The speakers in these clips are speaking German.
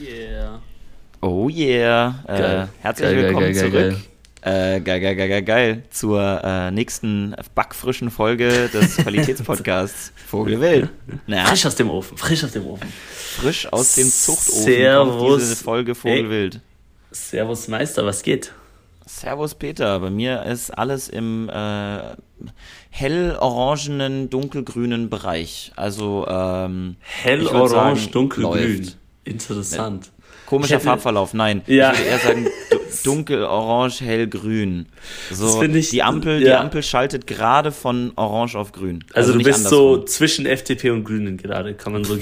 yeah. Oh yeah. Äh, herzlich Geil, geil, willkommen geil, geil, zurück. Äh, geil, geil, geil, geil, geil. Zur äh, nächsten backfrischen Folge des Qualitätspodcasts Vogelwild. Na, Frisch aus dem Ofen, frisch aus dem Ofen. frisch aus dem Zuchtofen Servus. diese Folge Vogelwild. Servus Meister, was geht? Servus Peter, bei mir ist alles im äh, hell-orangenen, dunkelgrünen Bereich. Also ähm, Hell, ich würd orange, sagen, dunkelgrün. läuft. Interessant. Komischer hätte- Farbverlauf, nein. Ja. Ich würde eher sagen du- dunkel, orange, hell, grün. So, ich- die Ampel, die ja. Ampel schaltet gerade von orange auf grün. Also, du nicht bist so andersrum. zwischen FDP und Grünen gerade, kann man so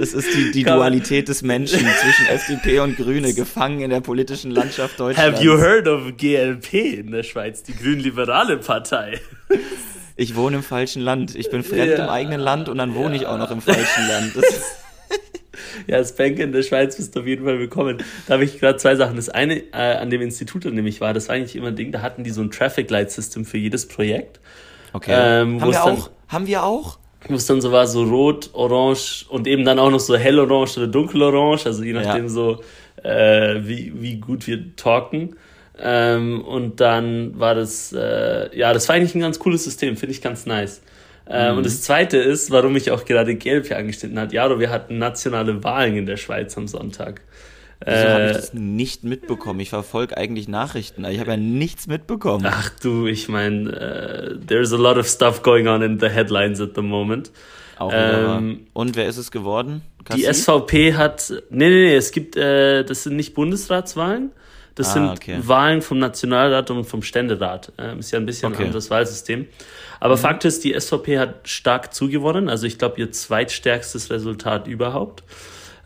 Es ist die, die Dualität des Menschen zwischen FDP und Grüne, gefangen in der politischen Landschaft Deutschlands. Have you heard of GLP in der Schweiz, die grün-liberale Partei? Ich wohne im falschen Land. Ich bin fremd Ja. im eigenen Land und dann wohne ich auch noch im falschen Land. Ja, als Banker in der Schweiz bist du auf jeden Fall willkommen. Da habe ich gerade zwei Sachen. Das eine, äh, an dem Institut, an dem ich war, das war eigentlich immer ein Ding, da hatten die so ein Traffic Light System für jedes Projekt. okay. Ähm, Haben wir dann- auch? Haben wir auch? Wo es dann so war, so rot, orange und eben dann auch noch so hellorange oder dunkelorange, also je nachdem Ja. so, äh, wie, wie gut wir talken. Ähm, und dann war das, äh, ja, das war eigentlich ein ganz cooles System, finde ich ganz nice. Äh, Mhm. Und das zweite ist, warum ich auch gerade GLP angeschnitten hat. Jaro, wir hatten nationale Wahlen in der Schweiz am Sonntag. Wieso habe ich Äh, das nicht mitbekommen? Ich verfolge eigentlich Nachrichten, aber ich habe ja nichts mitbekommen. Ach du, ich meine, äh, there's a lot of stuff going on in the headlines at the moment. Auch ähm, Und wer ist es geworden? Die Cassis? SVP hat, nee, nee, nee, es gibt, äh, das sind nicht Bundesratswahlen, das Ah, sind okay. Wahlen vom Nationalrat und vom Ständerat. Ähm, ist ja ein bisschen Okay. Mhm. ein anderes Wahlsystem. Aber Fakt ist, die SVP hat stark zugewonnen, also ich glaube ihr zweitstärkstes Resultat überhaupt.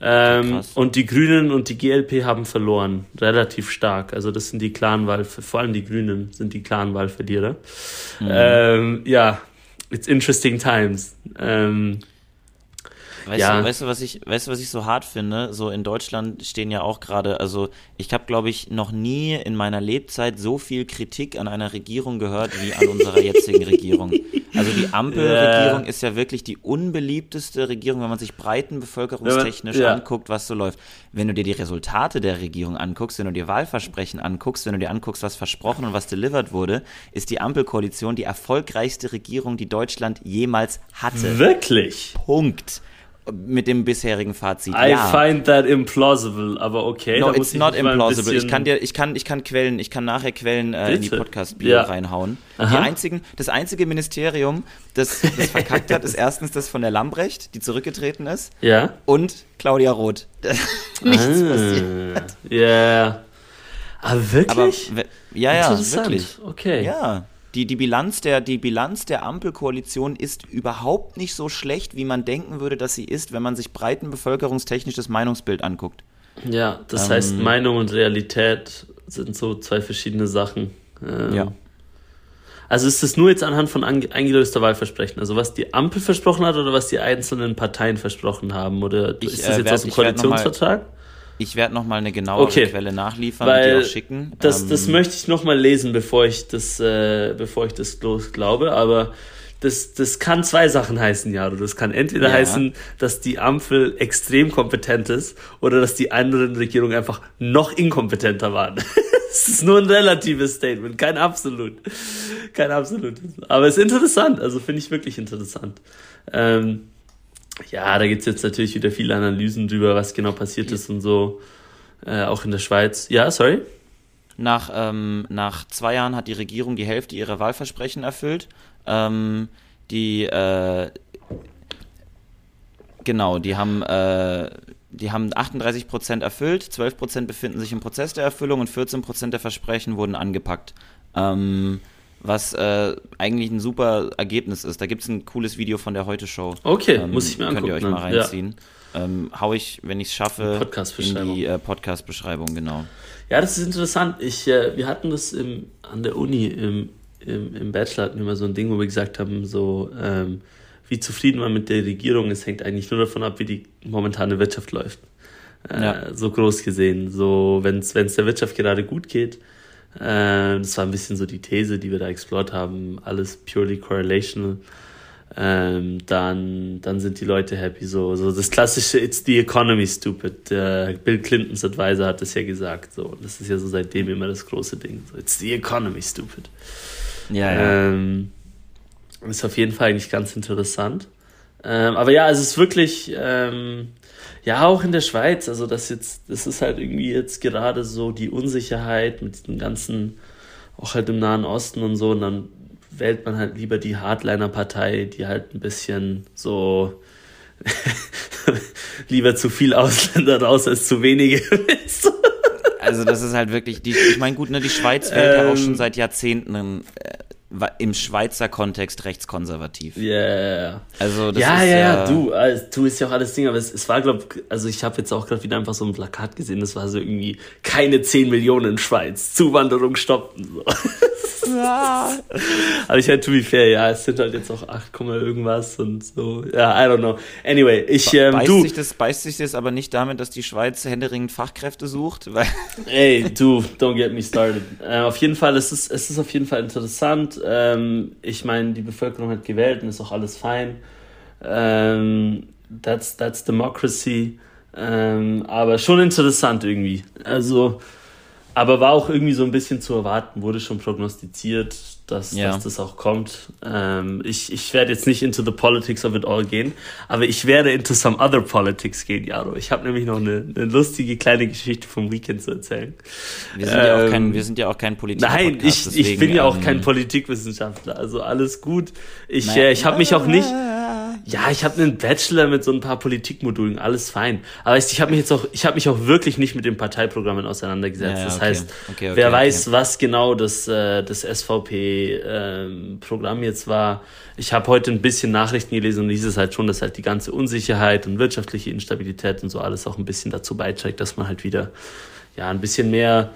Ähm, und die Grünen und die GLP haben verloren, relativ stark. Also das sind die klaren Wahl, vor allem die Grünen sind die klaren Wahlverlierer. Mhm. Ähm, ja, it's interesting times. Ähm, Weißt, Ja. du, weißt, du, was ich, weißt du, was ich so hart finde? So in Deutschland stehen ja auch gerade, also ich habe, glaube ich, noch nie in meiner Lebzeit so viel Kritik an einer Regierung gehört wie an unserer jetzigen Regierung. Also die Ampelregierung Ja. ist ja wirklich die unbeliebteste Regierung, wenn man sich breiten bevölkerungstechnisch Ja. anguckt, was so läuft. Wenn du dir die Resultate der Regierung anguckst, wenn du dir Wahlversprechen anguckst, wenn du dir anguckst, was versprochen und was delivered wurde, ist die Ampelkoalition die erfolgreichste Regierung, die Deutschland jemals hatte. wirklich? Punkt. Mit dem bisherigen Fazit. I ja. find that implausible, aber okay. No, it's not implausible. Ich kann dir, ich kann, ich kann Quellen, ich kann nachher Quellen äh, in die? Podcast-Bio Ja. reinhauen. Einzigen, das einzige Ministerium, das, das verkackt hat, ist erstens das von der Lambrecht, die zurückgetreten ist, Ja. und Claudia Roth. Nichts passiert. Ah, Ja. Aber Aber wirklich? we- ja, ja, wirklich. Okay. Ja. Die, die, Bilanz der, die Bilanz der Ampelkoalition ist überhaupt nicht so schlecht, wie man denken würde, dass sie ist, wenn man sich breiten bevölkerungstechnisch das Meinungsbild anguckt. Ja, das Ähm. heißt, Meinung und Realität sind so zwei verschiedene Sachen. Ähm, Ja. Also ist das nur jetzt anhand von eingelöster Wahlversprechen? Also was die Ampel versprochen hat oder was die einzelnen Parteien versprochen haben? Oder Ich, ist äh, das jetzt werd- aus dem Koalitionsvertrag? Ich werde nochmal eine genauere Okay. Quelle nachliefern und Weil dir auch schicken. Das, das Ähm, möchte ich nochmal lesen, bevor ich das, äh, bevor ich das los glaube, aber das, das kann zwei Sachen heißen, Jaro. Das kann entweder Ja. heißen, dass die Ampel extrem kompetent ist oder dass die anderen Regierungen einfach noch inkompetenter waren. Es ist nur ein relatives Statement, kein absolut. Kein absolutes. Aber es ist interessant, also finde ich wirklich interessant. Ähm, ja, da gibt's jetzt natürlich wieder viele Analysen drüber, was genau passiert ist und so. Äh, auch in der Schweiz. Ja, sorry? nach, ähm, nach zwei Jahren hat die Regierung die Hälfte ihrer Wahlversprechen erfüllt. Ähm, die, äh, genau, die haben, äh, die haben 38 Prozent erfüllt, 12 Prozent befinden sich im Prozess der Erfüllung und 14 Prozent der Versprechen wurden angepackt. Ähm, was äh, eigentlich ein super Ergebnis ist. Da gibt es ein cooles Video von der Heute-Show. Okay, Ähm, muss ich mir angucken. Könnt ihr euch mal. Ja. reinziehen. Ähm, hau ich, wenn ich es schaffe, in Podcast-Beschreibung. die äh, Podcast-Beschreibung, genau. Ja, das ist interessant. Ich, äh, wir hatten das im, an der Uni im, im, im Bachelor hatten wir mal so ein Ding, wo wir gesagt haben, so ähm, wie zufrieden man mit der Regierung ist, hängt eigentlich nur davon ab, wie die momentane Wirtschaft läuft. Äh, Ja. So groß gesehen. So, wenn es der Wirtschaft gerade gut geht, äh, das war ein bisschen so die These, die wir da explored haben, alles purely correlational. ähm, dann, dann sind die Leute happy. So, so das klassische It's the economy stupid. Der Bill Clintons Advisor hat das ja gesagt. So, das ist ja so seitdem immer das große Ding. So, It's the economy stupid. Ja, ja. Ähm, ist auf jeden Fall eigentlich ganz interessant. Ähm, aber ja, es ist wirklich, ähm, ja, auch in der Schweiz, also das jetzt, das ist halt irgendwie jetzt gerade so die Unsicherheit mit den ganzen, auch halt im Nahen Osten und so, und dann wählt man halt lieber die Hardliner-Partei, die halt ein bisschen so lieber zu viel Ausländer raus als zu wenige. also das ist halt wirklich, die, ich meine gut, ne, die Schweiz wählt ähm, ja auch schon seit Jahrzehnten äh, im Schweizer Kontext rechtskonservativ. Ja, yeah. also das ja, ist ja, ja, du, also, du ist ja auch alles Ding, aber es, es war, glaube also ich habe jetzt auch gerade wieder einfach so ein Plakat gesehen, das war so irgendwie keine 10 Millionen in Schweiz, Zuwanderung stoppen. So. Ja. aber ich halt, to be fair, ja, es sind halt jetzt auch 8, irgendwas und so. Ja, I don't know. Anyway, ich, ähm, beißt du. Sich das, beißt sich das aber nicht damit, dass die Schweiz händeringend Fachkräfte sucht? Weil Ey, du, don't get me started. Äh, auf jeden Fall, es ist, es ist auf jeden Fall interessant ähm, ich meine, die Bevölkerung hat gewählt und ist auch alles fein. Ähm, that's, that's democracy. Ähm, aber schon interessant irgendwie. Also, aber war auch irgendwie so ein bisschen zu erwarten, wurde schon prognostiziert dass, ja. dass das auch kommt. Ähm, ich, ich werde jetzt nicht into the politics of it all gehen, aber ich werde into some other politics gehen, Jaro. Ich habe nämlich noch eine, eine lustige kleine Geschichte vom Weekend zu erzählen. Wir sind, ähm, ja, auch kein, ähm, wir sind ja auch kein Politiker. Nein, ich, deswegen, ich bin ja auch ähm, kein Politikwissenschaftler, also alles gut. Ich, äh, ich habe mich auch nicht ja, ich habe einen Bachelor mit so ein paar Politikmodulen, alles fein. Aber ich, ich habe mich jetzt auch, ich habe mich auch wirklich nicht mit den Parteiprogrammen auseinandergesetzt. Ja, das okay. heißt, okay, okay, wer weiß, was genau das, äh, das SVP-Programm ähm, jetzt war. Ich habe heute ein bisschen Nachrichten gelesen und hieß es halt schon, dass halt die ganze Unsicherheit und wirtschaftliche Instabilität und so alles auch ein bisschen dazu beiträgt, dass man halt wieder ja ein bisschen mehr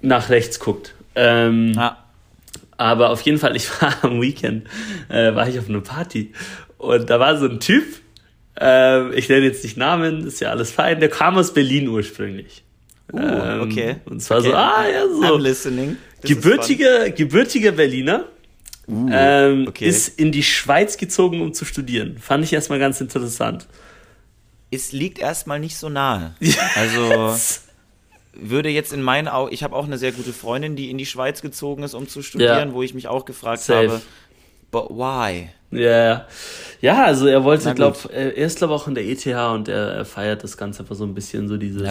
nach rechts guckt. Ähm, ja. Aber auf jeden Fall, ich war am Weekend, äh, war ich auf einer Party und da war so ein Typ, äh, ich nenne jetzt nicht Namen, ist ja alles fein, der kam aus Berlin ursprünglich. Uh, ähm, okay. Und zwar okay. so, ah ja, so. I'm listening. gebürtiger, gebürtiger Berliner. Uh, ähm, okay. Ist in die Schweiz gezogen, um zu studieren. Fand ich erstmal ganz interessant. Es liegt erstmal nicht so nahe. Also würde jetzt in meinen Augen, ich habe auch eine sehr gute Freundin, die in die Schweiz gezogen ist, um zu studieren, ja. wo ich mich auch gefragt Safe. habe, but why? Ja, yeah. ja, also er wollte, glaube er ist glaube auch in der ETH und er, er, feiert das Ganze einfach so ein bisschen so dieses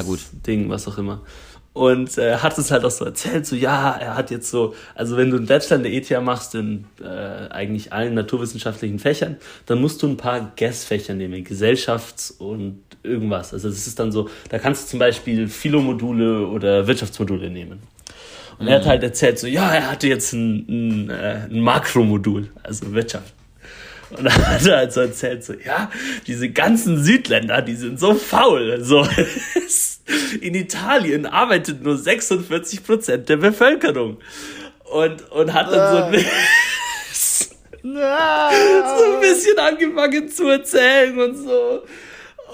Ding, was auch immer. Und er äh, hat es halt auch so erzählt, so ja, er hat jetzt so, also wenn du einen Bachelor in der ETH machst in äh, eigentlich allen naturwissenschaftlichen Fächern, dann musst du ein paar Guess-Fächer nehmen, Gesellschafts- und irgendwas. Also das ist dann so, da kannst du zum Beispiel Philomodule oder Wirtschaftsmodule nehmen. Und mhm. er hat mhm. halt erzählt, so ja, er hatte jetzt ein, ein, äh, ein Makromodul, also Wirtschaft. Und dann hat er halt so erzählt, so, ja, diese ganzen Südländer, die sind so faul. So, in Italien arbeitet nur 46 Prozent der Bevölkerung. Und, und hat dann so ein, so ein bisschen angefangen zu erzählen und so.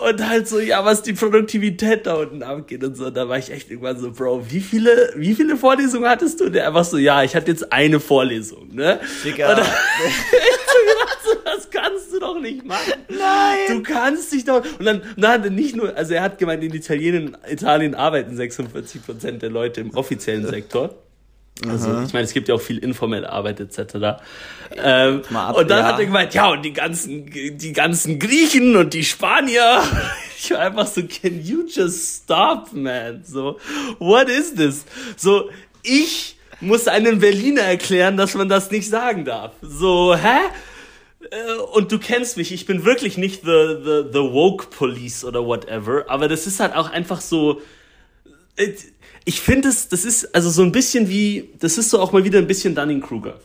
Und halt so, ja, was die Produktivität da unten abgeht und so. Da war ich echt irgendwann so, Bro, wie viele, wie viele Vorlesungen hattest du? Der einfach so, ja, ich hatte jetzt eine Vorlesung, ne? Digga. Und dann, so, das kannst du doch nicht machen. Nein. Du kannst dich doch, und dann, nein, nicht nur, also er hat gemeint, in Italien, Italien arbeiten 46 Prozent der Leute im offiziellen Sektor. Also, Aha. ich meine, es gibt ja auch viel informelle Arbeit etc. Ähm, ab, und dann ja. hat er gemeint, ja, und die ganzen, die ganzen Griechen und die Spanier. Ich war einfach so, can you just stop, man? So, what is this? So, ich muss einem Berliner erklären, dass man das nicht sagen darf. So, hä? Äh, und du kennst mich, ich bin wirklich nicht the, the, the woke police oder whatever, aber das ist halt auch einfach so, ich finde es, das ist also so ein bisschen wie, das ist so auch mal wieder ein bisschen Dunning-Kruger.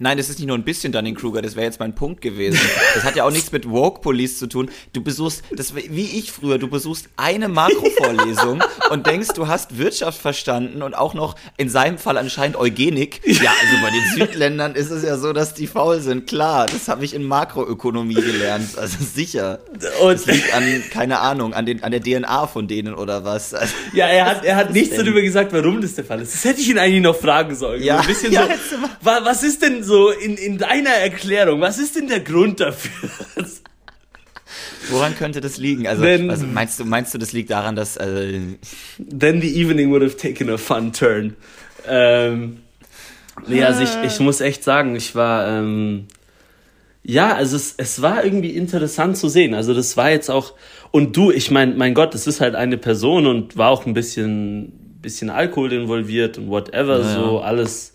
Nein, das ist nicht nur ein bisschen Dunning-Kruger, das wäre jetzt mein Punkt gewesen. Das hat ja auch nichts mit Woke Police zu tun. Du besuchst, das wie ich früher, du besuchst eine Makrovorlesung und denkst, du hast Wirtschaft verstanden und auch noch in seinem Fall anscheinend Eugenik. Ja, also bei den Südländern ist es ja so, dass die faul sind. Klar, das habe ich in Makroökonomie gelernt, also sicher. Und das liegt an, keine Ahnung, an, den, an der DNA von denen oder was. Also, ja, er hat, er hat nichts darüber gesagt, warum das der Fall ist. Das hätte ich ihn eigentlich noch fragen sollen. Ja, so ein bisschen ja, so, was ist denn so in, in deiner Erklärung, was ist denn der Grund dafür? Woran könnte das liegen? Also, Wenn- also meinst du, meinst du, das liegt daran, dass äh, Then the evening would have taken a fun turn. Ähm, nee, also ich, ich muss echt sagen, ich war, ähm, ja, also es, es war irgendwie interessant zu sehen. Also das war jetzt auch, und du, ich meine, mein Gott, es ist halt eine Person und war auch ein bisschen, bisschen Alkohol involviert und whatever, Ja, so alles.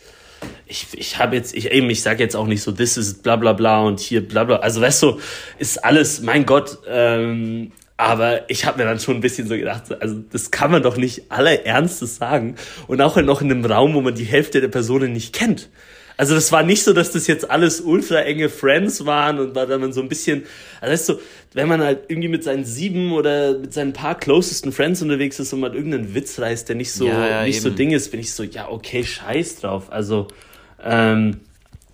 Ich, ich habe jetzt, ich eben, ich sage jetzt auch nicht so, this is bla bla bla und hier bla bla. Also weißt du, ist alles, mein Gott, ähm, aber ich habe mir dann schon ein bisschen so gedacht, so, also das kann man doch nicht aller Ernstes sagen. Und auch noch in einem Raum, wo man die Hälfte der Personen nicht kennt. Also das war nicht so, dass das jetzt alles ultra enge Friends waren und war dann so ein bisschen, also weißt du, wenn man halt irgendwie mit seinen sieben oder mit seinen paar closesten Friends unterwegs ist und man irgendeinen Witz reißt, der nicht so, Ja, ja, nicht so eben. Ding ist, bin ich so, ja, okay, scheiß drauf. Also, ähm,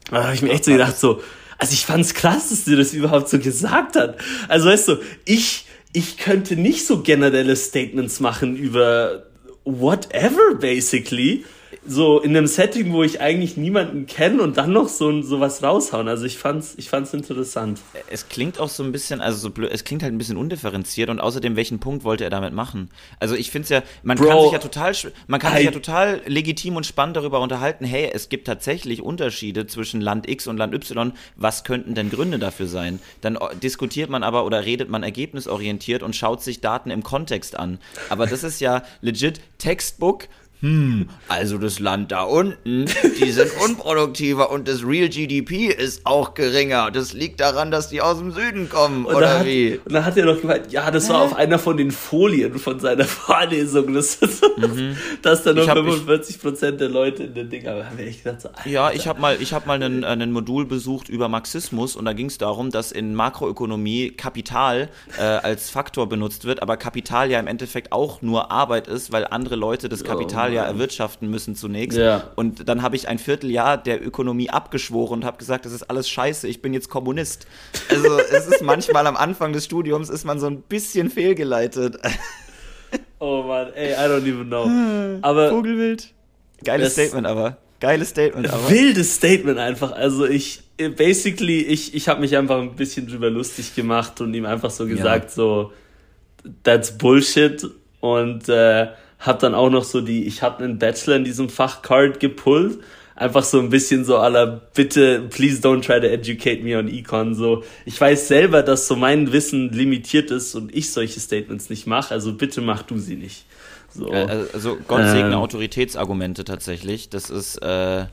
da habe ich mir echt so gedacht, so, also ich fand's krass, dass sie das überhaupt so gesagt hat. Also weißt du, ich, ich könnte nicht so generelle Statements machen über whatever, basically. So in einem Setting, wo ich eigentlich niemanden kenne und dann noch so, so was raushauen. Also ich fand's, ich fand's interessant. es klingt auch so ein bisschen, also so blöd, es klingt halt ein bisschen undifferenziert und außerdem, welchen Punkt wollte er damit machen? Also ich finde es ja, man Bro, kann sich ja total, man kann sich I- ja total legitim und spannend darüber unterhalten, hey, es gibt tatsächlich Unterschiede zwischen Land X und Land Y, was könnten denn Gründe dafür sein? Dann diskutiert man aber oder redet man ergebnisorientiert und schaut sich Daten im Kontext an. Aber das ist ja legit Textbook, hm, also das Land da unten, die sind unproduktiver und das Real GDP ist auch geringer. Das liegt daran, dass die aus dem Süden kommen, Und oder hat, wie? Und dann hat er noch gemeint, ja, das war auf einer von den Folien von seiner Vorlesung. Das ist so, dass da nur Ich hab- 45 Prozent der Leute in den Ding haben. Echt gedacht, so. Ja, ich habe mal, ich hab mal einen, einen Modul besucht über Marxismus und da ging es darum, dass in Makroökonomie Kapital äh, als Faktor benutzt wird, aber Kapital ja im Endeffekt auch nur Arbeit ist, weil andere Leute das Kapital ja Mann. erwirtschaften müssen zunächst. Ja. Und dann habe ich ein Vierteljahr der Ökonomie abgeschworen und habe gesagt, das ist alles scheiße, ich bin jetzt Kommunist. Also es ist manchmal am Anfang des Studiums ist man so ein bisschen fehlgeleitet. Oh Mann, ey, I don't even know. Aber Vogelwild. Geiles Statement aber. Geiles Statement aber. wildes Statement einfach. Also ich, basically, ich, ich habe mich einfach ein bisschen drüber lustig gemacht und ihm einfach so gesagt, so, that's Bullshit. Und äh, hab dann auch noch so die, ich habe einen Bachelor in diesem Fach Card gepullt. Einfach so ein bisschen so aller bitte, please don't try to educate me on Econ. So, ich weiß selber, dass so mein Wissen limitiert ist und ich solche Statements nicht mache. Also bitte mach du sie nicht. So. Äh, Also Gott segne Ähm. Autoritätsargumente tatsächlich. Das ist, äh,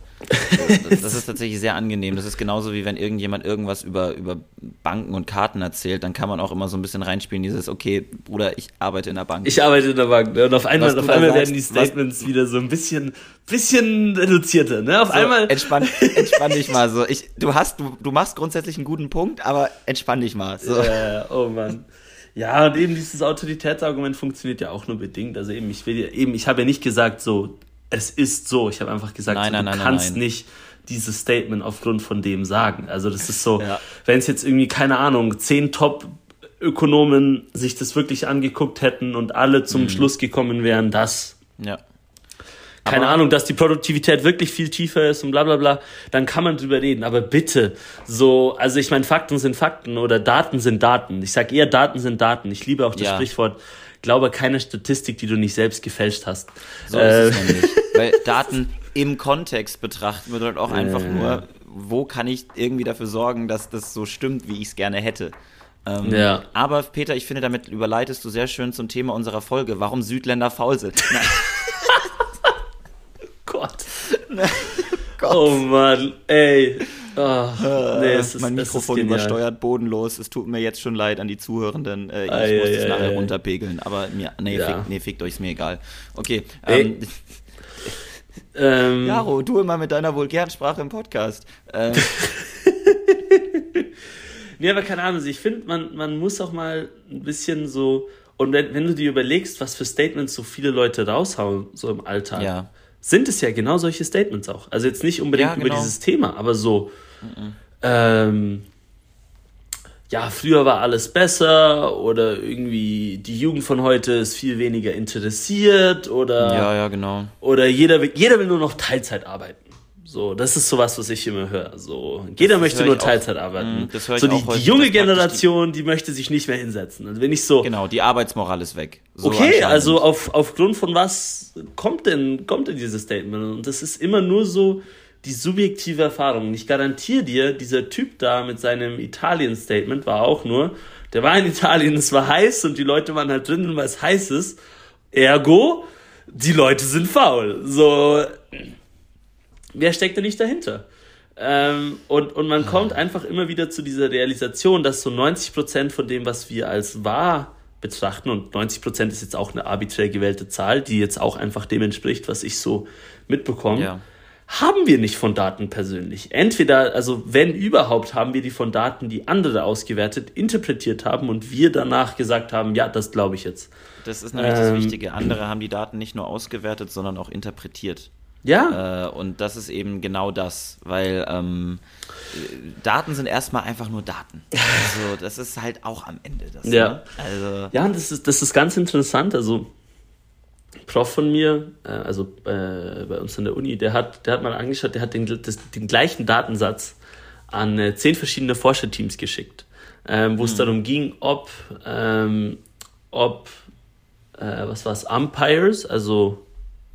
das ist tatsächlich sehr angenehm. Das ist genauso wie wenn irgendjemand irgendwas über, über Banken und Karten erzählt, dann kann man auch immer so ein bisschen reinspielen, dieses, okay, Bruder, ich arbeite in der Bank. Ich arbeite in der Bank, ne? Und auf einmal, Was auf einmal sagst, werden die was- Statements wieder so ein bisschen, bisschen reduzierter, ne? Auf so, einmal. entspann, entspann dich mal so. Ich, du hast, du, du machst grundsätzlich einen guten Punkt, aber entspann dich mal. So. Äh, oh Mann. Ja, und eben dieses Autoritätsargument funktioniert ja auch nur bedingt. Also eben, ich will ja, eben, ich habe ja nicht gesagt, so, es ist so. Ich habe einfach gesagt, Nein, so, nein, du nein, kannst nicht dieses Statement aufgrund von dem sagen. Also das ist so, Ja. wenn es jetzt irgendwie, keine Ahnung, zehn Top-Ökonomen sich das wirklich angeguckt hätten und alle zum Mhm. Schluss gekommen wären, dass Ja. keine Aber- Ahnung, dass die Produktivität wirklich viel tiefer ist und bla bla bla, dann kann man drüber reden. Aber bitte, so, also ich meine, Fakten sind Fakten oder Daten sind Daten. Ich sag eher, Daten sind Daten. Ich liebe auch das Ja. Sprichwort, glaube keine Statistik, die du nicht selbst gefälscht hast. So Äh, ist es nämlich. Weil Daten im Kontext betrachten bedeutet auch einfach nur, wo kann ich irgendwie dafür sorgen, dass das so stimmt, wie ich es gerne hätte. Ähm, Ja. Aber Peter, ich finde, damit überleitest du sehr schön zum Thema unserer Folge, warum Südländer faul sind. Gott. Gott. Oh Mann, ey. Oh, nee, es ist, mein ist Mikrofon genial. übersteuert, bodenlos. Es tut mir jetzt schon leid an die Zuhörenden. Äh, ich Ei, muss ei, es ei, nachher runterpegeln. Aber mir, nee, Ja. fick, nee, fickt euch, ist mir egal. Okay. Ähm, Ähm, Jaro, du immer mit deiner vulgären Sprache im Podcast. Ähm, Nee, aber keine Ahnung, also ich finde, man, man muss auch mal ein bisschen so, und wenn, wenn du dir überlegst, was für Statements so viele Leute raushauen, so im Alltag, ja. sind es ja genau solche Statements auch. Also jetzt nicht unbedingt Ja, über genau. dieses Thema, aber so, ähm, ja, früher war alles besser oder irgendwie die Jugend von heute ist viel weniger interessiert oder, Ja, ja, genau. oder jeder will, jeder will nur noch Teilzeit arbeiten. So, das ist sowas, was ich immer höre. So, jeder das möchte nur Teilzeit arbeiten. Mhm, das höre ich so die, auch die junge Generation, die möchte sich nicht mehr hinsetzen. Und wenn ich so, Genau, die Arbeitsmoral ist weg. So okay, also auf, aufgrund von was kommt denn, kommt denn dieses Statement? Und das ist immer nur so die subjektive Erfahrung. Ich garantiere dir, dieser Typ da mit seinem Italien-Statement war auch nur, der war in Italien, es war heiß und die Leute waren halt drinnen, weil es heiß ist. Ergo, die Leute sind faul. So, wer steckt denn nicht dahinter? Ähm, und, und man kommt einfach immer wieder zu dieser Realisation, dass so 90% von dem, was wir als wahr betrachten, und 90% ist jetzt auch eine arbiträr gewählte Zahl, die jetzt auch einfach dem entspricht, was ich so mitbekomme, Ja. Haben wir nicht von Daten persönlich. Entweder, also wenn überhaupt, haben wir die von Daten, die andere ausgewertet, interpretiert haben und wir danach gesagt haben, ja, das glaube ich jetzt. Das ist nämlich das Ähm, Wichtige. Andere haben die Daten nicht nur ausgewertet, sondern auch interpretiert. Ja, Äh, und das ist eben genau das, weil ähm, äh, Daten sind erstmal einfach nur Daten. Also das ist halt auch am Ende das. Ja. Ne? Also Ja, das ist, das ist ganz interessant. Also, Prof von mir, äh, also äh, bei uns an der Uni, der hat, der hat mal angeschaut, der hat den, das, den gleichen Datensatz an äh, zehn verschiedene Forscherteams geschickt, ähm, wo es darum ging, ob, ähm, ob äh, was war es, Umpires, also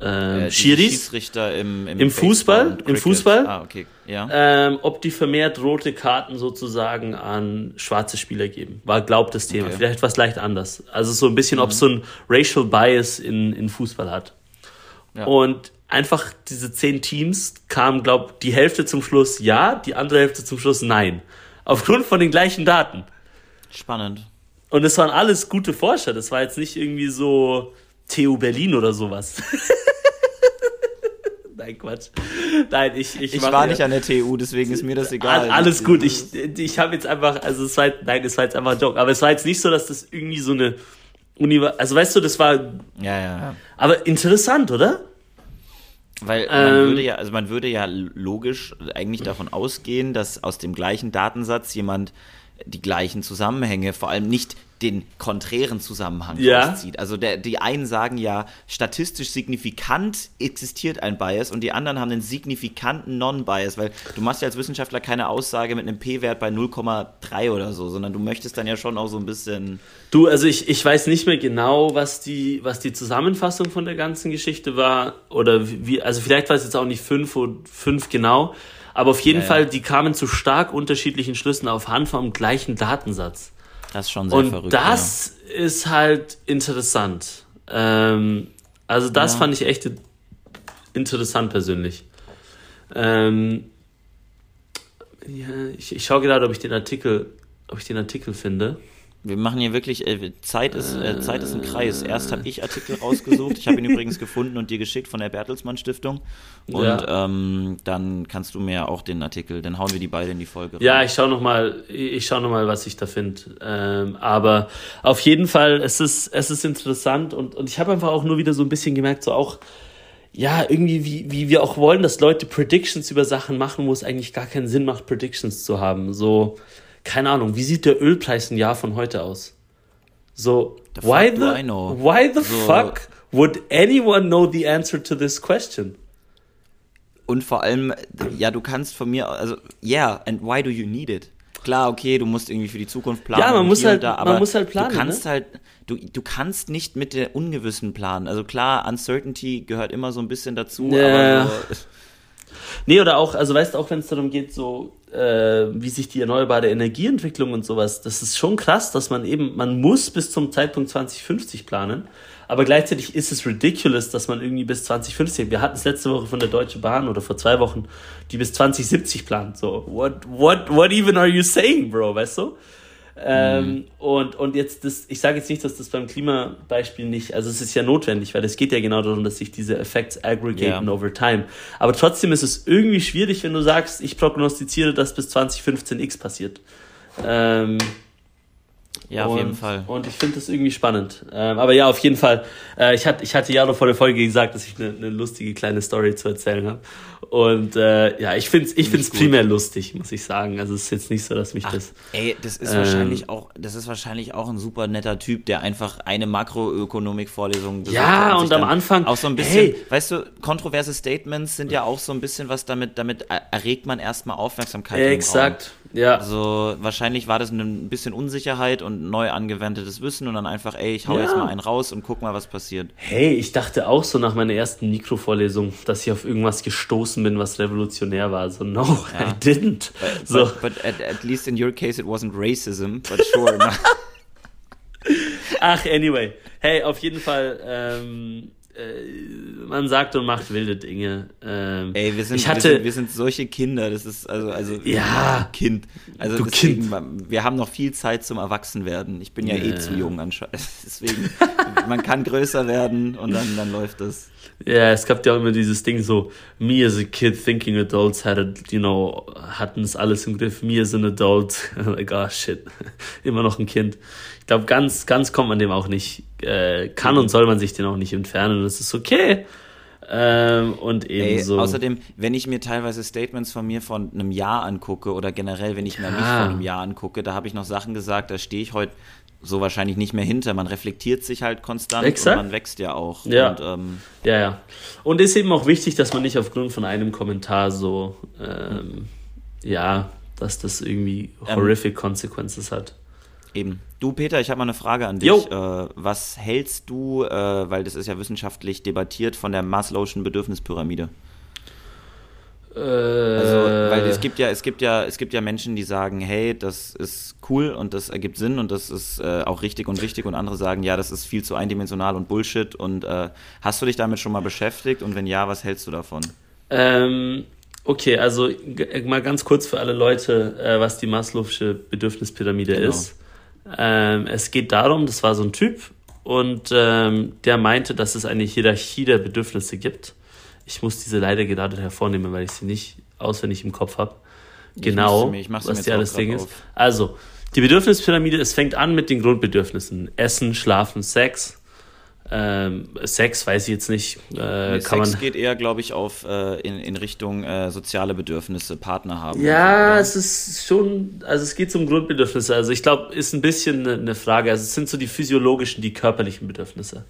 äh, die Schiris, Schiedsrichter im, Im Baseball Fußball? Im. Fußball? Ah, okay. Ja. ähm, ob die vermehrt rote Karten sozusagen an schwarze Spieler geben. War, glaubt das Thema. Okay. Vielleicht was leicht anders. Also so ein bisschen, ob es so ein Racial Bias in, in Fußball hat. Ja. Und einfach diese zehn Teams kamen, glaubt die Hälfte zum Schluss ja, die andere Hälfte zum Schluss nein. Aufgrund von den gleichen Daten. Spannend. Und es waren alles gute Forscher. Das war jetzt nicht irgendwie so TU Berlin oder sowas. Nein, Quatsch. Nein, ich, ich, Ich war ja- nicht an der TU, deswegen ist mir das egal. All- Alles gut. Ich, ich habe jetzt einfach, also es war, nein, es war jetzt einfach ein Joke. Aber es war jetzt nicht so, dass das irgendwie so eine Uni war. Also weißt du, das war, Ja, ja, ja. aber interessant, oder? Weil man Ähm, würde ja, also man würde ja logisch eigentlich davon ausgehen, dass aus dem gleichen Datensatz jemand die gleichen Zusammenhänge, vor allem nicht den konträren Zusammenhang Ja. rauszieht. Also der, die einen sagen ja, statistisch signifikant existiert ein Bias und die anderen haben einen signifikanten Non-Bias, weil du machst ja als Wissenschaftler keine Aussage mit einem P-Wert bei 0,3 oder so, sondern du möchtest dann ja schon auch so ein bisschen Du, also ich, ich weiß nicht mehr genau, was die, was die Zusammenfassung von der ganzen Geschichte war. Oder wie, also vielleicht war es jetzt auch nicht fünf und fünf genau. Aber auf jeden Ja, ja. Fall, die kamen zu stark unterschiedlichen Schlüssen auf Hand vom gleichen Datensatz. Das ist schon sehr Und verrückt. das ist halt interessant. Ähm, also das Ja. fand ich echt interessant persönlich. Ähm, ja, ich, ich schaue gerade, ob ich den Artikel, ob ich den Artikel finde. Wir machen hier wirklich, äh, Zeit ist, äh, Zeit ist ein Kreis. Erst habe ich Artikel rausgesucht, ich habe ihn übrigens gefunden und dir geschickt von der Bertelsmann Stiftung. Und Ja. ähm, dann kannst du mir auch den Artikel, dann hauen wir die beide in die Folge rein. Ja, ich schaue noch mal, ich schaue noch mal, was ich da finde. Ähm, aber auf jeden Fall, es ist, es ist interessant und, und ich habe einfach auch nur wieder so ein bisschen gemerkt, so auch, ja, irgendwie, wie, wie wir auch wollen, dass Leute Predictions über Sachen machen, wo es eigentlich gar keinen Sinn macht, Predictions zu haben. So, keine Ahnung, wie sieht der Ölpreis ein Jahr von heute aus? So, The why the, why the So- fuck would anyone know the answer to this question? Und vor allem, ja, du kannst von mir, also, yeah, and why do you need it? Klar, okay, du musst irgendwie für die Zukunft planen. Ja, man muss halt- da, man aber muss halt planen, Du kannst ne? halt, du, du kannst nicht mit der Ungewissen planen. Also klar, Uncertainty gehört immer so ein bisschen dazu, Ja. aber Nee, oder auch, also weißt du, auch wenn es darum geht, so äh, wie sich die erneuerbare Energieentwicklung und sowas, das ist schon krass, dass man eben, man muss bis zum Zeitpunkt 2050 planen, aber gleichzeitig ist es ridiculous, dass man irgendwie bis 2050, wir hatten es letzte Woche von der Deutsche Bahn oder vor zwei Wochen, die bis 2070 plant, so, what, what, what even are you saying, bro, weißt du? Ähm, und, und jetzt, das, ich sage jetzt nicht, dass das beim Klimabeispiel nicht, also es ist ja notwendig, weil es geht ja genau darum, dass sich diese Effects aggregaten Ja. over time. Aber trotzdem ist es irgendwie schwierig, wenn du sagst, ich prognostiziere, dass bis 2015 X passiert. Ähm, Ja, auf und, jeden Fall. Und ich finde das irgendwie spannend. Ähm, aber ja, auf jeden Fall. Äh, ich, hatte, ich hatte ja noch vor der Folge gesagt, dass ich eine, eine lustige kleine Story zu erzählen habe. Und äh, ja, ich finde es ich find's primär lustig, muss ich sagen. Also es ist jetzt nicht so, dass mich Ach, das. Ey, das ist ähm, wahrscheinlich auch, das ist wahrscheinlich auch ein super netter Typ, der einfach eine Makroökonomik-Vorlesung besucht Ja, hat und sich am Anfang- auch so ein bisschen, hey. weißt du, kontroverse Statements sind ja auch so ein bisschen was damit, damit er- erregt man erstmal Aufmerksamkeit. Exakt. Ja. Also wahrscheinlich war das ein bisschen Unsicherheit und neu angewendetes Wissen und dann einfach, ey, ich hau Ja. jetzt mal einen raus und guck mal, was passiert. Hey, ich dachte auch so nach meiner ersten Mikrovorlesung, dass ich auf irgendwas gestoßen bin, was revolutionär war. So, no, Ja. I didn't. So. But, but at, at least in your case it wasn't racism, but sure. Ach, anyway. Hey, auf jeden Fall, ähm, äh, man sagt und macht wilde Dinge. Ähm, Ey, wir sind, ich wir, hatte, sind, wir sind solche Kinder, das ist also, also Ja. Kind. Also Du deswegen, wir haben noch viel Zeit zum Erwachsenwerden. Ich bin ja eh Ja. zu jung anscheinend. Deswegen, man kann größer werden und dann, dann läuft das. Ja, es gab ja auch immer dieses Ding so, me as a kid thinking adults had it, you know, hatten es alles im Griff, me as an adult, like, oh shit, immer noch ein Kind. Ich glaube, ganz, ganz kommt man dem auch nicht, äh, kann und soll man sich den auch nicht entfernen und das ist okay. Ähm, und ebenso. Außerdem, wenn ich mir teilweise Statements von mir von einem Jahr angucke oder generell, wenn ich mir mich Ja. von einem Jahr angucke, da habe ich noch Sachen gesagt, da stehe ich heute so wahrscheinlich nicht mehr hinter. Man reflektiert sich halt konstant Exakt. und man wächst ja auch. Ja. Und, ähm, Ja, ja. Und ist eben auch wichtig, dass man nicht aufgrund von einem Kommentar so, ähm, ja, dass das irgendwie Ähm. horrific Consequences hat. Eben. Du, Peter, ich habe mal eine Frage an dich. Äh, was hältst du, äh, weil das ist ja wissenschaftlich debattiert, von der Maslow'schen Bedürfnispyramide? Äh, Also, weil es gibt ja, es gibt ja, es gibt ja Menschen, die sagen, hey, das ist cool und das ergibt Sinn und das ist äh, auch richtig und wichtig und andere sagen, ja, das ist viel zu eindimensional und Bullshit und äh, hast du dich damit schon mal beschäftigt und wenn ja, was hältst du davon? Ähm, okay, also g- mal ganz kurz für alle Leute, äh, was die Maslow'sche Bedürfnispyramide Genau. ist. Ähm, es geht darum, das war so ein Typ und ähm, der meinte, dass es eine Hierarchie der Bedürfnisse gibt. Ich muss diese leider gerade hervornehmen, weil ich sie nicht auswendig im Kopf habe. Genau, mir- was die alles Ding ist. auf. Also, die Bedürfnispyramide, es fängt an mit den Grundbedürfnissen. Essen, Schlafen, Sex. Ähm, Sex weiß ich jetzt nicht. Äh, Sex kann man geht eher, glaube ich, auf äh, in, in Richtung äh, soziale Bedürfnisse, Partner haben. Ja, oder? es ist schon, also es geht um Grundbedürfnisse. Also ich glaube, ist ein bisschen eine, eine Frage. Also es sind so die physiologischen, die körperlichen Bedürfnisse.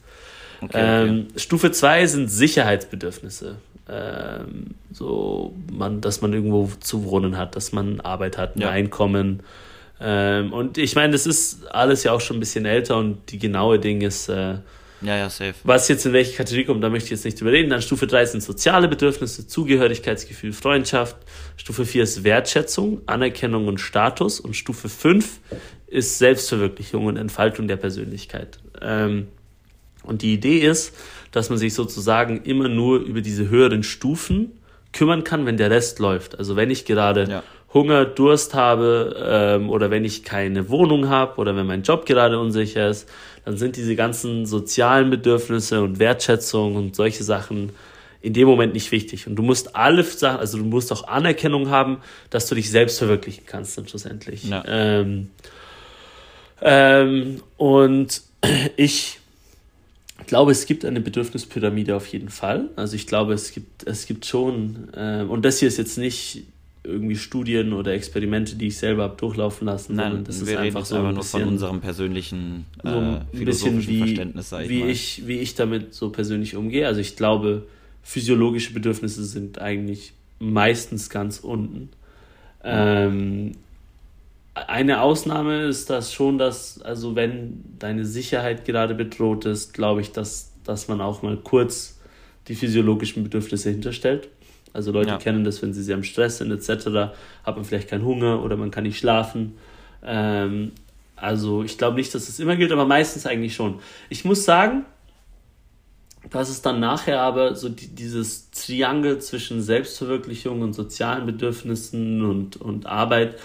Okay, okay. Ähm, Stufe 2 sind Sicherheitsbedürfnisse. Ähm, so, man, dass man irgendwo zu wohnen hat, dass man Arbeit hat, ein Ja. Einkommen. Ähm, und ich meine, das ist alles ja auch schon ein bisschen älter und die genaue Ding ist, äh, ja, ja, safe. was jetzt in welche Kategorie kommt, da möchte ich jetzt nicht drüber reden. Dann Stufe 3 sind soziale Bedürfnisse, Zugehörigkeitsgefühl, Freundschaft. Stufe 4 ist Wertschätzung, Anerkennung und Status. Und Stufe 5 ist Selbstverwirklichung und Entfaltung der Persönlichkeit. Ähm, und die Idee ist, dass man sich sozusagen immer nur über diese höheren Stufen kümmern kann, wenn der Rest läuft. Also wenn ich gerade Ja. Hunger, Durst habe ähm, oder wenn ich keine Wohnung habe oder wenn mein Job gerade unsicher ist, dann sind diese ganzen sozialen Bedürfnisse und Wertschätzung und solche Sachen in dem Moment nicht wichtig. Und du musst alle Sachen, also du musst auch Anerkennung haben, dass du dich selbst verwirklichen kannst dann schlussendlich. Ja. Ähm, ähm, und ich glaube, es gibt eine Bedürfnispyramide auf jeden Fall. Also ich glaube, es gibt, es gibt schon, ähm, und das hier ist jetzt nicht irgendwie Studien oder Experimente, die ich selber habe durchlaufen lassen, Nein, das ist wir reden einfach so ein nur von bisschen, unserem persönlichen äh, so ein bisschen philosophischen wie, Verständnis, sag ich wie, mal. ich, wie ich damit so persönlich umgehe. Also ich glaube, physiologische Bedürfnisse sind eigentlich meistens ganz unten. Ähm, eine Ausnahme ist das schon, dass, also wenn deine Sicherheit gerade bedroht ist, glaube ich, dass, dass man auch mal kurz die physiologischen Bedürfnisse hinterstellt. Also Leute Ja. kennen das, wenn sie sehr am Stress sind etc., hat man vielleicht keinen Hunger oder man kann nicht schlafen. Ähm, also ich glaube nicht, dass es immer gilt, aber meistens eigentlich schon. Ich muss sagen, dass es dann nachher aber so die, dieses Triangle zwischen Selbstverwirklichung und sozialen Bedürfnissen und, und Arbeit,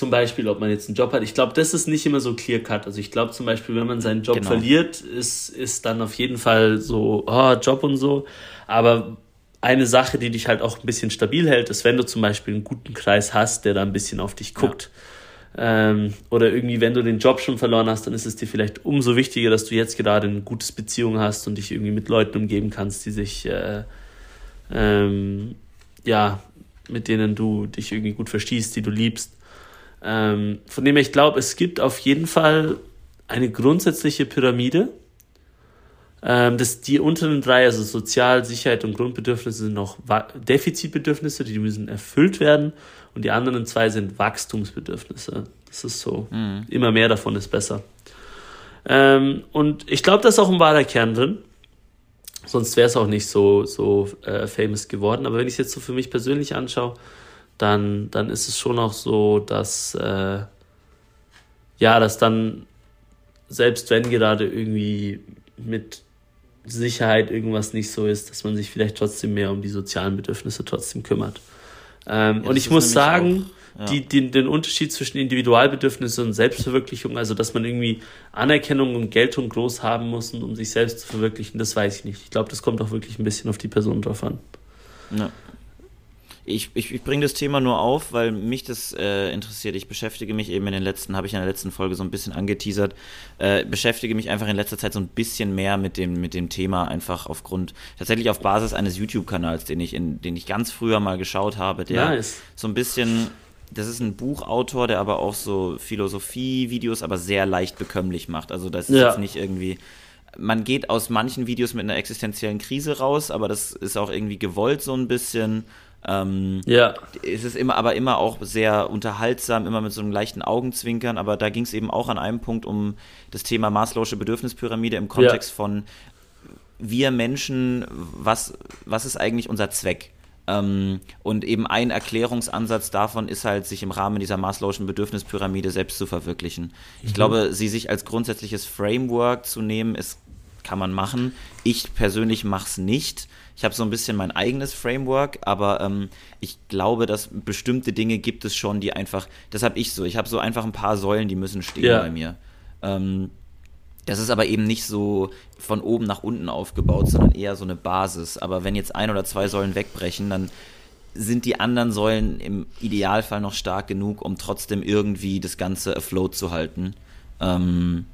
zum Beispiel, ob man jetzt einen Job hat, ich glaube, das ist nicht immer so clear cut. Also ich glaube zum Beispiel, wenn man seinen Job Genau. verliert, ist, ist dann auf jeden Fall so, oh, Job und so. Aber eine Sache, die dich halt auch ein bisschen stabil hält, ist, wenn du zum Beispiel einen guten Kreis hast, der da ein bisschen auf dich guckt. Ähm, oder irgendwie, wenn du den Job schon verloren hast, dann ist es dir vielleicht umso wichtiger, dass du jetzt gerade eine gute Beziehung hast und dich irgendwie mit Leuten umgeben kannst, die sich, äh, ähm, ja, mit denen du dich irgendwie gut verstehst, die du liebst. Ähm, von dem ich glaube, es gibt auf jeden Fall eine grundsätzliche Pyramide. Ähm, das, die unteren drei, also Sozial, Sicherheit und Grundbedürfnisse, sind noch Defizitbedürfnisse, die müssen erfüllt werden. Und die anderen zwei sind Wachstumsbedürfnisse. Das ist so, mhm. immer mehr davon ist besser. Ähm, und ich glaube, da ist auch ein wahrer Kern drin. Sonst wäre es auch nicht so, so äh, famous geworden. Aber wenn ich es jetzt so für mich persönlich anschaue, dann, dann ist es schon auch so, dass, äh, ja, dass dann, selbst wenn gerade irgendwie mit Sicherheit irgendwas nicht so ist, dass man sich vielleicht trotzdem mehr um die sozialen Bedürfnisse trotzdem kümmert. Ähm, ja, und ich muss sagen, auch, ja. die, die, den Unterschied zwischen Individualbedürfnissen und Selbstverwirklichung, also dass man irgendwie Anerkennung und Geltung groß haben muss, um sich selbst zu verwirklichen, das weiß ich nicht. Ich glaube, das kommt auch wirklich ein bisschen auf die Person drauf an. Ja ich, ich, ich bringe das Thema nur auf, weil mich das äh, interessiert. Ich beschäftige mich eben in den letzten, habe ich in der letzten Folge so ein bisschen angeteasert, äh, beschäftige mich einfach in letzter Zeit so ein bisschen mehr mit dem, mit dem Thema, einfach aufgrund, tatsächlich auf Basis eines YouTube-Kanals, den ich, in, den ich ganz früher mal geschaut habe, der nice. so ein bisschen, das ist ein Buchautor, der aber auch so Philosophie-Videos, aber sehr leicht bekömmlich macht. Also das ist ja. jetzt nicht irgendwie man geht aus manchen Videos mit einer existenziellen Krise raus, aber das ist auch irgendwie gewollt so ein bisschen. Ähm, ja. Es ist immer, aber immer auch sehr unterhaltsam, immer mit so einem leichten Augenzwinkern, aber da ging es eben auch an einem Punkt um das Thema maßlose Bedürfnispyramide im Kontext ja. von wir Menschen, was, was ist eigentlich unser Zweck? Ähm, und eben ein Erklärungsansatz davon ist halt, sich im Rahmen dieser maßlosen Bedürfnispyramide selbst zu verwirklichen. Ich mhm. glaube, sie sich als grundsätzliches Framework zu nehmen, ist, kann man machen. Ich persönlich mache es nicht. Ich habe so ein bisschen mein eigenes Framework, aber ähm, ich glaube, dass bestimmte Dinge gibt es schon, die einfach, das habe ich so. Ich habe so einfach ein paar Säulen, die müssen stehen ja. bei mir. Ähm, das ist aber eben nicht so von oben nach unten aufgebaut, sondern eher so eine Basis. Aber wenn jetzt ein oder zwei Säulen wegbrechen, dann sind die anderen Säulen im Idealfall noch stark genug, um trotzdem irgendwie das Ganze afloat zu halten. Ähm,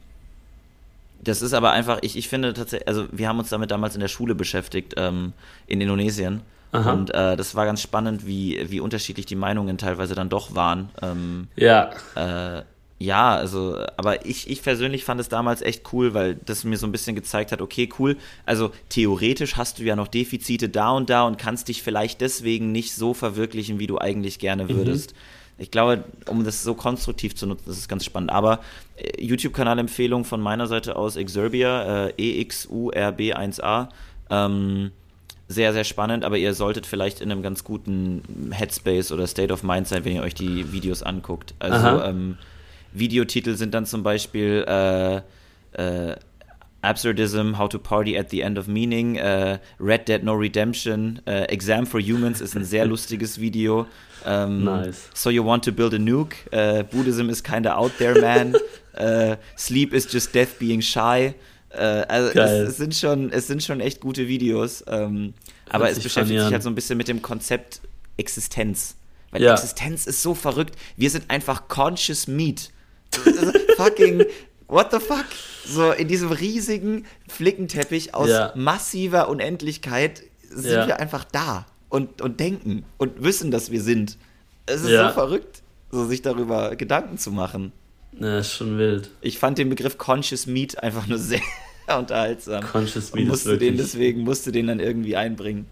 das ist aber einfach, ich, ich finde tatsächlich, also wir haben uns damit damals in der Schule beschäftigt, ähm, in Indonesien. Aha. Und äh, das war ganz spannend, wie, wie unterschiedlich die Meinungen teilweise dann doch waren. Ähm, ja. Äh, ja, also, aber ich, ich persönlich fand es damals echt cool, weil das mir so ein bisschen gezeigt hat, okay, cool, also theoretisch hast du ja noch Defizite da und da und kannst dich vielleicht deswegen nicht so verwirklichen, wie du eigentlich gerne mhm. würdest. Mhm ich glaube, um das so konstruktiv zu nutzen, das ist ganz spannend. Aber äh, YouTube-Kanalempfehlung von meiner Seite aus, Exurbia, äh, EXURB1A. Ähm, sehr, sehr spannend, aber ihr solltet vielleicht in einem ganz guten Headspace oder State of Mind sein, wenn ihr euch die Videos anguckt. Also ähm, Videotitel sind dann zum Beispiel äh, äh, Absurdism, How to Party at the End of Meaning, äh, Red Dead No Redemption, äh, Exam for Humans ist ein sehr lustiges Video. Ähm, nice. So You Want to Build a Nuke, äh, Buddhism is kinda out there, man. Äh, Sleep is just death being shy. Äh, also es, es, sind schon, es sind schon echt gute Videos. Ähm, aber es beschäftigt sich halt so ein bisschen mit dem Konzept Existenz. Weil ja. Existenz ist so verrückt. Wir sind einfach conscious meat. fucking what the fuck? So in diesem riesigen Flickenteppich aus ja. massiver Unendlichkeit sind ja. wir einfach da und, und denken und wissen, dass wir sind. Es ist ja. so verrückt, so sich darüber Gedanken zu machen. Ja, ist schon wild. Ich fand den Begriff Conscious Meat einfach nur sehr unterhaltsam. Conscious Meat musste ist wirklich... den deswegen musste den dann irgendwie einbringen.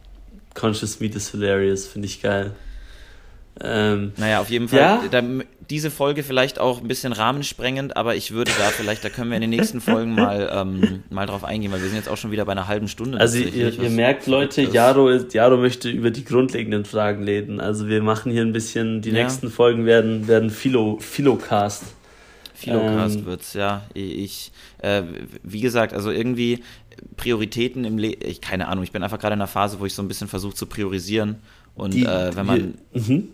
Conscious Meat ist hilarious, finde ich geil. Ähm, naja, auf jeden Fall. Ja? Da, diese Folge vielleicht auch ein bisschen rahmensprengend, aber ich würde da vielleicht, da können wir in den nächsten Folgen mal, ähm, mal drauf eingehen, weil wir sind jetzt auch schon wieder bei einer halben Stunde. Also ihr, ihr merkt, Leute, Jaro, ist, Jaro möchte über die grundlegenden Fragen reden. Also wir machen hier ein bisschen, die ja. nächsten Folgen werden, werden Philo, Philocast. Philocast ähm, wird's, ja. Ich, äh, wie gesagt, also irgendwie Prioritäten im Leben, ich keine Ahnung, ich bin einfach gerade in einer Phase, wo ich so ein bisschen versuche zu priorisieren. Und die, äh, wenn man. Die, mhm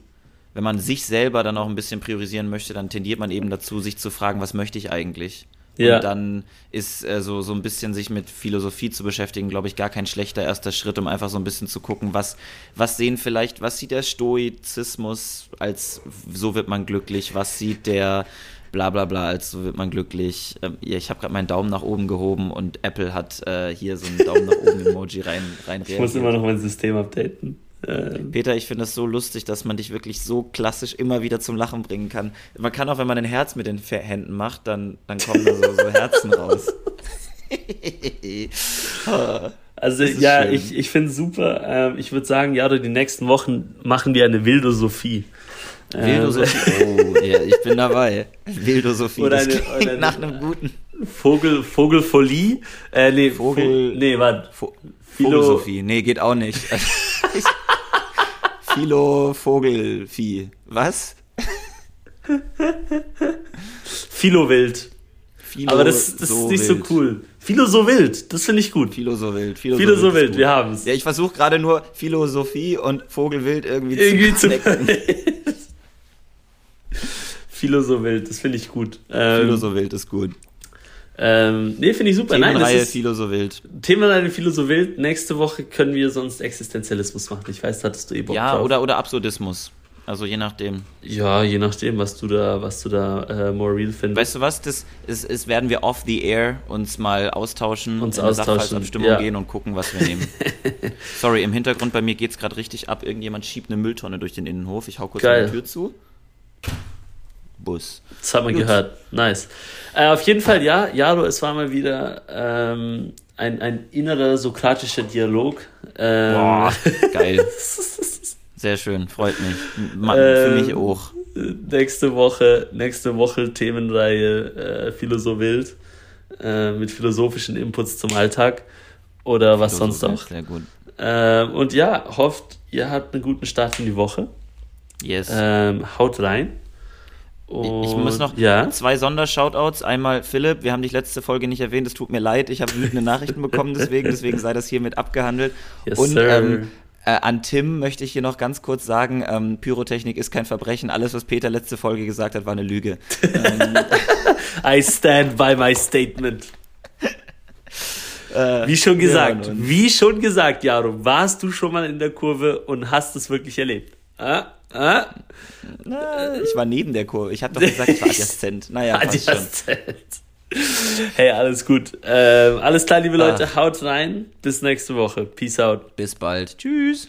wenn man sich selber dann auch ein bisschen priorisieren möchte, dann tendiert man eben dazu, sich zu fragen, was möchte ich eigentlich? Ja. Und dann ist äh, so, so ein bisschen sich mit Philosophie zu beschäftigen, glaube ich, gar kein schlechter erster Schritt, um einfach so ein bisschen zu gucken, was, was sehen vielleicht, was sieht der Stoizismus als so wird man glücklich, was sieht der bla bla bla, als so wird man glücklich. Ähm, ja, ich habe gerade meinen Daumen nach oben gehoben und Apple hat äh, hier so einen Daumen nach oben Emoji rein, rein Ich muss immer noch mein System updaten. Ähm, Peter, ich finde das so lustig, dass man dich wirklich so klassisch immer wieder zum Lachen bringen kann. Man kann auch, wenn man ein Herz mit den Händen macht, dann, dann kommen da so, so Herzen raus. Also Das ist ja, schön. ich, ich finde es super. Ähm, ich würde sagen, ja, die nächsten Wochen machen wir eine Wildosophie. Ähm, Wildosophie. Oh, ja, ich bin dabei. Wildosophie. Oder Das eine- klingt oder eine- nach einem guten. Vogel, Vogelfolie. Äh, nee, Vogel- Vo- nee, warte. Vo Philo- Vogelsophie. Nee, geht auch nicht. Philo Vogelvieh. Was? Philowild. Philo Aber das, das ist nicht so wild. cool. Philo so wild, das finde ich gut. Philo so wild. Philo, Philo so wild, wir haben's. Ja, ich versuche gerade nur Philosophie und Vogelwild irgendwie, Irgendwie zu. Philo so wild, das finde ich gut. Ähm, Philo so wild ist gut. Ähm, nee, finde ich super. Nein, Themenreihe ist Philo so wild. Themenreihe Philo so wild. Nächste Woche können wir sonst Existenzialismus machen. Ich weiß, da hattest du eh Bock Ja, drauf. oder, oder Absurdismus. Also je nachdem. Ja, je nachdem, was du da, was du da äh, more real findest. Weißt du was? Das ist, ist, werden wir off the air uns mal austauschen, Uns in eine austauschen, Sachverhaltsabstimmung ja. gehen und gucken, was wir nehmen. Sorry, im Hintergrund bei mir geht's gerade richtig ab. Irgendjemand schiebt eine Mülltonne durch den Innenhof. Ich hau kurz Geil. die Tür zu. Bus. Das hat man Gut. gehört. Nice. Äh, auf jeden Fall, ja, Jaro, es war mal wieder ähm, ein, ein innerer sokratischer Dialog. Ähm, Boah, geil. Sehr schön, freut mich. Ma, für Ähm, mich auch. nächste Woche, nächste Woche Themenreihe äh, Philo so wild äh, mit philosophischen Inputs zum Alltag oder was sonst auch. Sehr gut. Ähm, und ja, hofft, ihr habt einen guten Start in die Woche. Yes. Ähm, haut rein. Ich- ich muss noch ja. zwei Sondershoutouts. Einmal Philipp, wir haben dich letzte Folge nicht erwähnt, es tut mir leid, ich habe wütende Nachrichten bekommen, deswegen, deswegen sei das hiermit abgehandelt. Yes, Und ähm, äh, an Tim möchte ich hier noch ganz kurz sagen, ähm, Pyrotechnik ist kein Verbrechen. Alles, was Peter letzte Folge gesagt hat, war eine Lüge. I stand by my statement. Äh, Wie schon gesagt, wie schon gesagt, Jaro, warst du schon mal in der Kurve und hast es wirklich erlebt? Ah, ah, Na, ich war neben der Kurve. Ich habe doch gesagt, ich war adjacent. Naja. Adjacent. Hey, alles gut. Ähm, alles klar, liebe Ah. Leute, haut rein. Bis nächste Woche. Peace out. Bis bald. Tschüss.